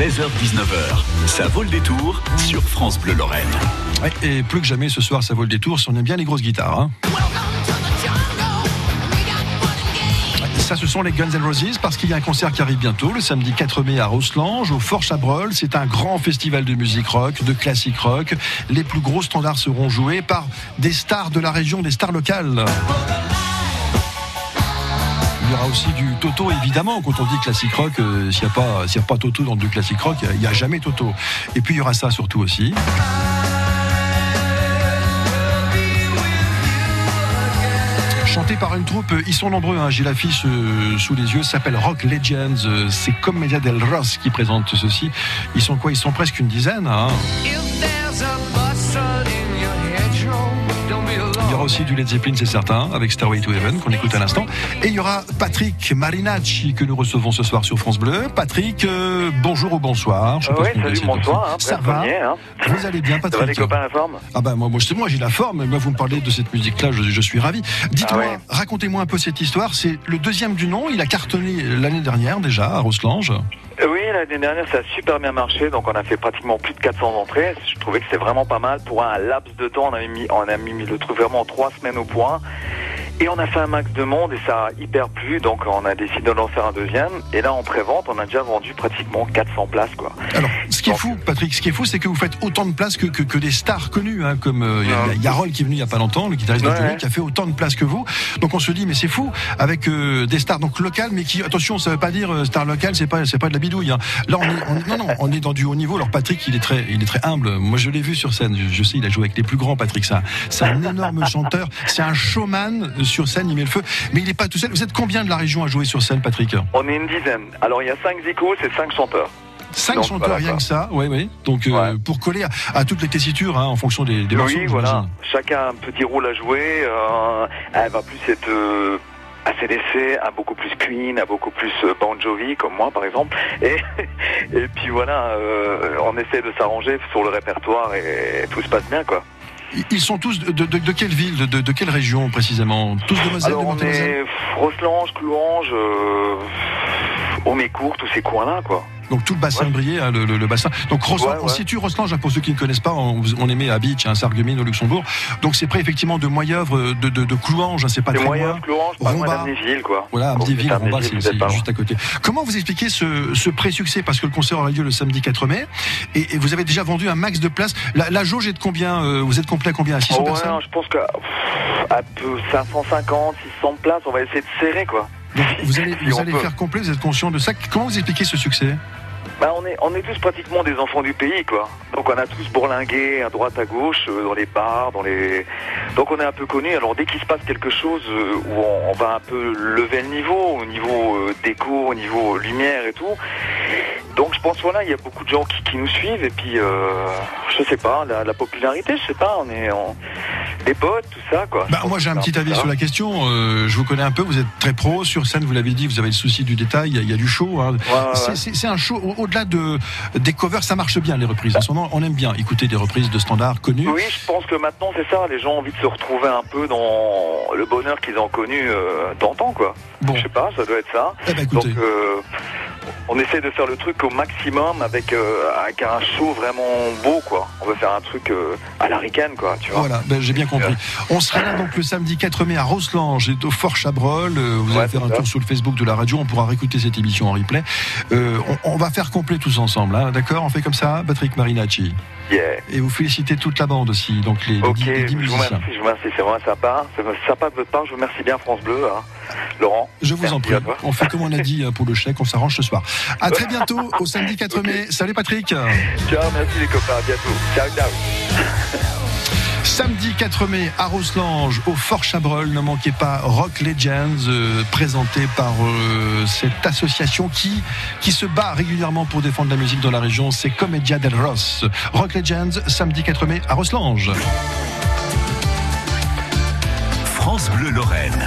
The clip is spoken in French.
16h-19h, ça vaut le détour sur France Bleu Lorraine. Et plus que jamais ce soir, ça vaut le détour si on aime bien les grosses guitares. hein. Ça, ce sont les Guns N' Roses parce qu'il y a un concert qui arrive bientôt, le samedi 4 mai à Rosselange, au Fort Chabrol. C'est un grand festival de musique rock, de classique rock. Les plus gros standards seront joués par des stars de la région, des stars locales. Aura aussi du Toto, évidemment. Quand on dit classique rock, euh, s'il n'y a, a pas Toto dans du classique rock, il n'y a, jamais Toto. Et puis il y aura ça surtout aussi. Chanté par une troupe, ils sont nombreux, hein, j'ai l'affiche euh, sous les yeux, s'appelle Rock Legends, euh, c'est Commedia del Ross qui présente ceci. Ils sont quoi? Ils sont presque une dizaine. hein. Aura aussi du Led Zeppelin, c'est certain, avec Starway to Heaven qu'on écoute à l'instant. Et il y aura Patrick Marinacci que nous recevons ce soir sur France Bleu. Patrick, euh, bonjour ou bonsoir. Je sais pas salut, bonsoir. Hein, Ça premier, va hein. Vous allez bien, Ça va les Patrick copains la forme ah bah moi, moi, j'ai la forme, moi vous me parlez de cette musique-là, je, je suis ravi. Dites-moi, Ah ouais. racontez-moi un peu cette histoire. C'est le deuxième du nom, il a cartonné l'année dernière déjà à Rosselange. Euh, Oui, l'année dernière, ça a super bien marché. Donc, on a fait pratiquement plus de 400 entrées. Je trouvais que c'était vraiment pas mal. Pour un laps de temps, on a mis, on a mis le truc vraiment en trois semaines au point. Et on a fait un max de monde et ça a hyper plu. Donc, on a décidé de lancer un deuxième. Et là, en pré-vente, on a déjà vendu pratiquement 400 places, quoi. Alors, ce qui est fou, Patrick, ce qui est fou, c'est que vous faites autant de places que, que, que des stars connues, hein, comme euh, il y a- il y a Yarol qui est venu il y a pas longtemps, le guitariste de Johnny, ouais. qui a fait autant de places que vous. Donc on se dit, mais c'est fou, avec euh, des stars donc locales, mais qui, attention, ça veut pas dire euh, star locale, c'est pas, c'est pas de la bidouille. hein. Là, on est, on est- non, non, on est dans du haut niveau. Alors Patrick, il est très, il est très humble. Moi, je l'ai vu sur scène. Je, je sais, il a joué avec les plus grands. Patrick, ça, c'est un énorme chanteur. C'est un showman euh, sur scène. Il met le feu. Mais il est pas tout seul. Vous êtes combien de la région à jouer sur scène, Patrick On est une dizaine. Alors, il y a cinq zikos et cinq chanteurs. Cinq Donc, chanteurs, voilà, rien que ça. Oui, oui. Donc euh, pour coller à, à toutes les tessitures, hein, en fonction des, des morceaux. oui, voilà. Chacun a un petit rôle à jouer. euh, elle va plus être euh, ACDC, un beaucoup plus Queen, un beaucoup plus euh, Bon Jovi, comme moi par exemple. Et, et puis voilà, on essaie de s'arranger sur le répertoire et tout se passe bien quoi. Ils- sont tous de, de, de- quelle ville, de, quelle région précisément Tous de Moselle, Alors de on est Rosselange, Clouange, euh, Aumécourt, tous ces coins-là quoi. Donc tout le bassin Ouais. hein, le, le- le bassin. Donc Ouais, on situe Rosselange, hein, pour ceux qui ne connaissent pas, on, on est mis à Beach, hein, Sarreguemines au Luxembourg. Donc c'est près effectivement de Moyeuvre, de, de, de Clouange, hein, c'est pas très loin. Clouange, pas Romba. quoi. Voilà, Amdéville, c'est Romba, loin. juste à côté. Comment vous expliquez ce, ce pré-succès? Parce que le concert aura lieu le samedi 4 mai, et, et vous avez déjà vendu un max de places. La, la jauge est de combien euh, Vous êtes complet à combien? À 600 Oh, ouais, personnes? je pense que pff, à peu 550, 600 places, on va essayer de serrer quoi. Donc vous allez, Si vous on allez peut. faire complet, vous êtes conscient de ça. Comment vous expliquez ce succès? Bah, on est, on est tous pratiquement des enfants du pays, quoi. Donc on a tous bourlingué à droite, à gauche, euh, dans les bars, dans les. Donc on est un peu connus. Alors dès qu'il se passe quelque chose euh, où on, va un peu lever le niveau, au niveau euh, déco, au niveau lumière et tout. Donc je pense voilà, il y a beaucoup de gens qui, nous suivent et puis je sais pas, la, la popularité, je sais pas, on est. des potes, tout ça, quoi. Bah, moi, j'ai un petit avis sur la question. Euh, je vous connais un peu. Vous êtes très pro sur scène. Vous l'avez dit. Vous avez le souci du détail. Il y a, il y a du show. hein. Ouais, C'est- un show. au- Au-delà de des covers, ça marche bien les reprises. En ce moment, on aime bien écouter des reprises de standards connus. Oui, je pense que maintenant c'est ça. Les gens ont envie de se retrouver un peu dans le bonheur qu'ils ont connu euh, d'antan, quoi. Bon, Je sais pas, ça doit être ça. eh ben, écoutez. euh, on essaie de faire le truc au maximum avec, euh, avec un show vraiment beau, quoi. On veut faire un truc euh, à la ricaine, quoi, tu vois. Voilà, ben, j'ai bien compris. On sera là donc le samedi 4 mai à Rosselange et au Fort Chabrol. Euh, vous Ouais, allez faire un ça. tour sur le Facebook de la radio. On pourra réécouter cette émission en replay. Euh, on, on va faire complet tous ensemble, hein, d'accord? On fait comme ça, Patrick Marinacci. Yeah. Et vous félicitez toute la bande aussi, donc les, les Ok, dix- les dix je vous remercie, je vous remercie, c'est vraiment sympa. C'est sympa de votre part, je vous remercie bien France Bleu, hein. Laurent. Je vous en prie. On fait comme on a dit euh, pour le chèque, on s'arrange ce soir. À très bientôt au samedi 4 mai. Salut Patrick. Ciao, merci les copains, à bientôt. Ciao, ciao. Samedi 4 mai à Rosselange au Fort Chabrol. Ne manquez pas Rock Legends euh, présenté par euh, cette association qui, qui se bat régulièrement pour défendre la musique dans la région. C'est Comedia del Ross. Rock Legends samedi 4 mai à Rosselange. France Bleu Lorraine.